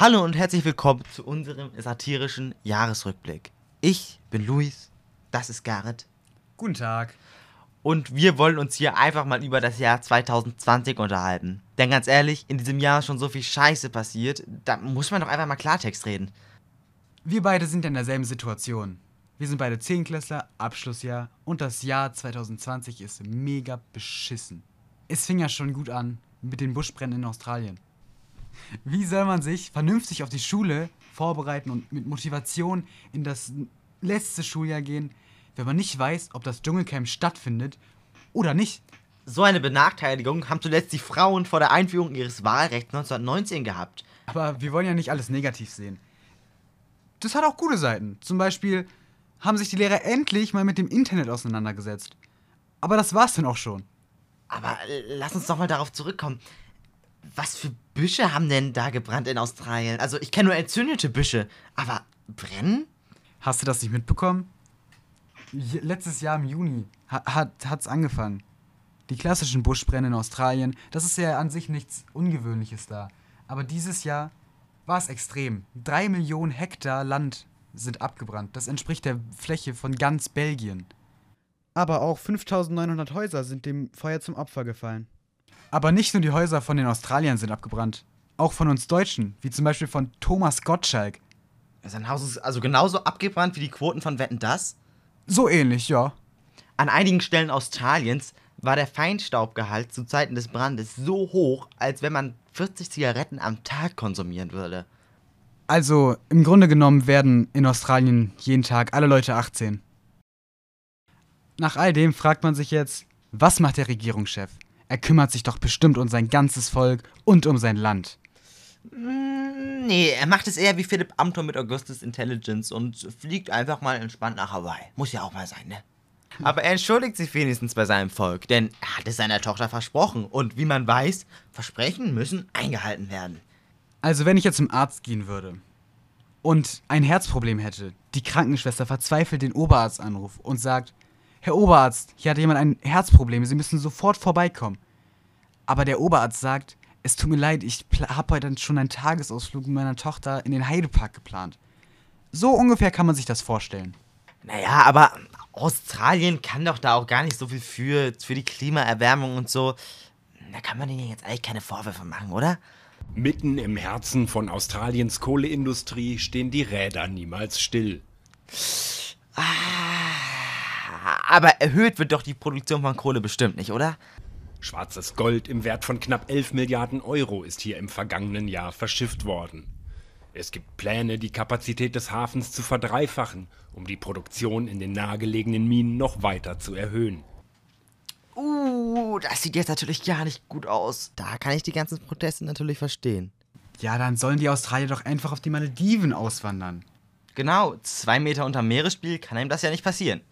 Hallo und herzlich willkommen zu unserem satirischen Jahresrückblick. Ich bin Luis, das ist Garrett Guten Tag. und wir wollen uns hier einfach mal über das Jahr 2020 unterhalten. Denn ganz ehrlich, in diesem Jahr ist schon so viel Scheiße passiert, da muss man doch einfach mal Klartext reden. Wir beide sind in derselben Situation. Wir sind beide Zehnklässler, Abschlussjahr und das Jahr 2020 ist mega beschissen. Es fing ja schon gut an mit den Buschbränden in Australien. Wie soll man sich vernünftig auf die Schule vorbereiten und mit Motivation in das letzte Schuljahr gehen, wenn man nicht weiß, ob das Dschungelcamp stattfindet oder nicht? So eine Benachteiligung haben zuletzt die Frauen vor der Einführung ihres Wahlrechts 1919 gehabt. Aber wir wollen ja nicht alles negativ sehen. Das hat auch gute Seiten. Zum Beispiel haben sich die Lehrer endlich mal mit dem Internet auseinandergesetzt. Aber das war's dann auch schon. Aber äh, lass uns doch mal darauf zurückkommen. Was für Büsche haben denn da gebrannt in Australien? Also ich kenne nur entzündete Büsche, aber brennen? Hast du das nicht mitbekommen? Letztes Jahr im Juni ha hat, hat's angefangen. Die klassischen Buschbrände in Australien, das ist ja an sich nichts Ungewöhnliches da. Aber dieses Jahr war es extrem. Drei Millionen Hektar Land sind abgebrannt. Das entspricht der Fläche von ganz Belgien. Aber auch 5900 Häuser sind dem Feuer zum Opfer gefallen. Aber nicht nur die Häuser von den Australiern sind abgebrannt. Auch von uns Deutschen, wie zum Beispiel von Thomas Gottschalk. Sein Haus ist also genauso abgebrannt wie die Quoten von Wetten Das. So ähnlich, ja. An einigen Stellen Australiens war der Feinstaubgehalt zu Zeiten des Brandes so hoch, als wenn man 40 Zigaretten am Tag konsumieren würde. Also, im Grunde genommen werden in Australien jeden Tag alle Leute 18. Nach all dem fragt man sich jetzt, was macht der Regierungschef? Er kümmert sich doch bestimmt um sein ganzes Volk und um sein Land. Mm, Nee, er macht es eher wie Philipp Amthor mit Augustus Intelligence und fliegt einfach mal entspannt nach Hawaii. Muss ja auch mal sein, ne? Aber er entschuldigt sich wenigstens bei seinem Volk, denn er hat es seiner Tochter versprochen. Und wie man weiß, Versprechen müssen eingehalten werden. Also, wenn ich jetzt zum Arzt gehen würde und ein Herzproblem hätte, die Krankenschwester verzweifelt den Oberarzt anruft und sagt, Herr Oberarzt, hier hat jemand ein Herzproblem, Sie müssen sofort vorbeikommen. Aber der Oberarzt sagt, es tut mir leid, ich habe heute schon einen Tagesausflug mit meiner Tochter in den Heidepark geplant. So ungefähr kann man sich das vorstellen. Naja, aber Australien kann doch da auch gar nicht so viel für, für die Klimaerwärmung und so. Da kann man denen jetzt eigentlich keine Vorwürfe machen, oder? Mitten im Herzen von Australiens Kohleindustrie stehen die Räder niemals still. Aber erhöht wird doch die Produktion von Kohle bestimmt nicht, oder? Schwarzes Gold im Wert von knapp 11 Milliarden Euro ist hier im vergangenen Jahr verschifft worden. Es gibt Pläne, die Kapazität des Hafens zu verdreifachen, um die Produktion in den nahegelegenen Minen noch weiter zu erhöhen. Uh, das sieht jetzt natürlich gar nicht gut aus. Da kann ich die ganzen Proteste natürlich verstehen. Ja, dann sollen die Australier doch einfach auf die Malediven auswandern. Genau, zwei Meter unter Meeresspiegel kann einem das ja nicht passieren.